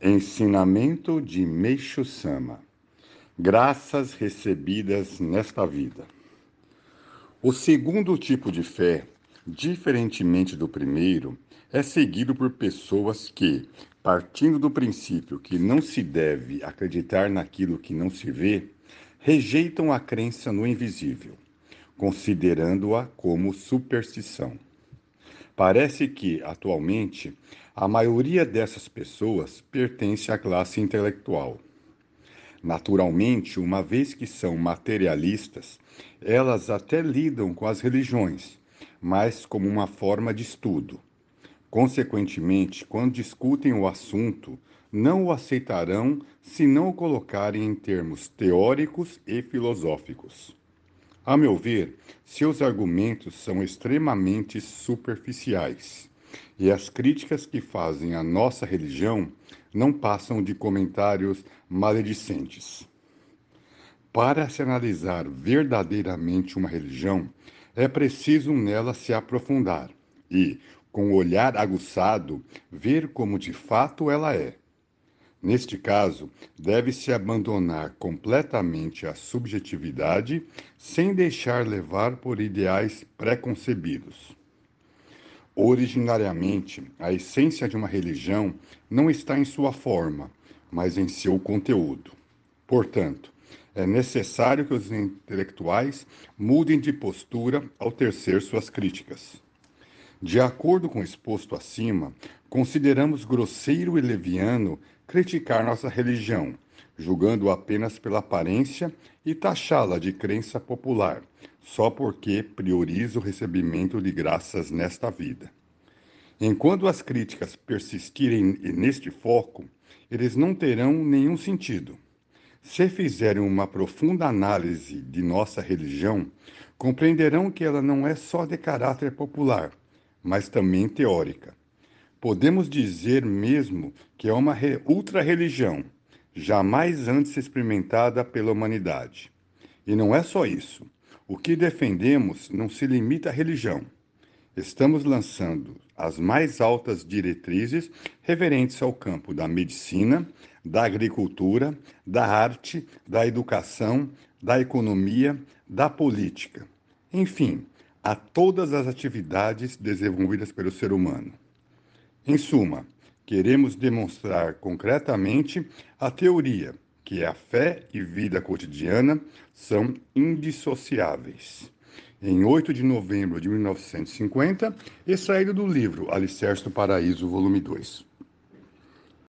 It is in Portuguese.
Ensinamento de Meixo Sama Graças recebidas nesta vida. O segundo tipo de fé, diferentemente do primeiro, é seguido por pessoas que, partindo do princípio que não se deve acreditar naquilo que não se vê, rejeitam a crença no invisível, considerando-a como superstição. Parece que, atualmente, a maioria dessas pessoas pertence à classe intelectual. Naturalmente, uma vez que são materialistas, elas até lidam com as religiões, mas como uma forma de estudo. Consequentemente, quando discutem o assunto, não o aceitarão se não o colocarem em termos teóricos e filosóficos. A meu ver, seus argumentos são extremamente superficiais e as críticas que fazem à nossa religião não passam de comentários maledicentes. Para se analisar verdadeiramente uma religião, é preciso nela se aprofundar e, com o olhar aguçado, ver como de fato ela é. Neste caso, deve-se abandonar completamente a subjetividade sem deixar levar por ideais preconcebidos. Originariamente, a essência de uma religião não está em sua forma, mas em seu conteúdo. Portanto, é necessário que os intelectuais mudem de postura ao tecer suas críticas. De acordo com o exposto acima, consideramos grosseiro e leviano criticar nossa religião, julgando apenas pela aparência e taxá-la de crença popular, só porque prioriza o recebimento de graças nesta vida. Enquanto as críticas persistirem neste foco, eles não terão nenhum sentido. Se fizerem uma profunda análise de nossa religião, compreenderão que ela não é só de caráter popular, mas também teórica. Podemos dizer mesmo que é uma ultra-religião, jamais antes experimentada pela humanidade. E não é só isso. O que defendemos não se limita à religião. Estamos lançando as mais altas diretrizes referentes ao campo da medicina, da agricultura, da arte, da educação, da economia, da política. Enfim, a todas as atividades desenvolvidas pelo ser humano. Em suma, queremos demonstrar concretamente a teoria que a fé e vida cotidiana são indissociáveis. Em 8 de novembro de 1950, extraído do livro Alicerce do Paraíso, volume 2.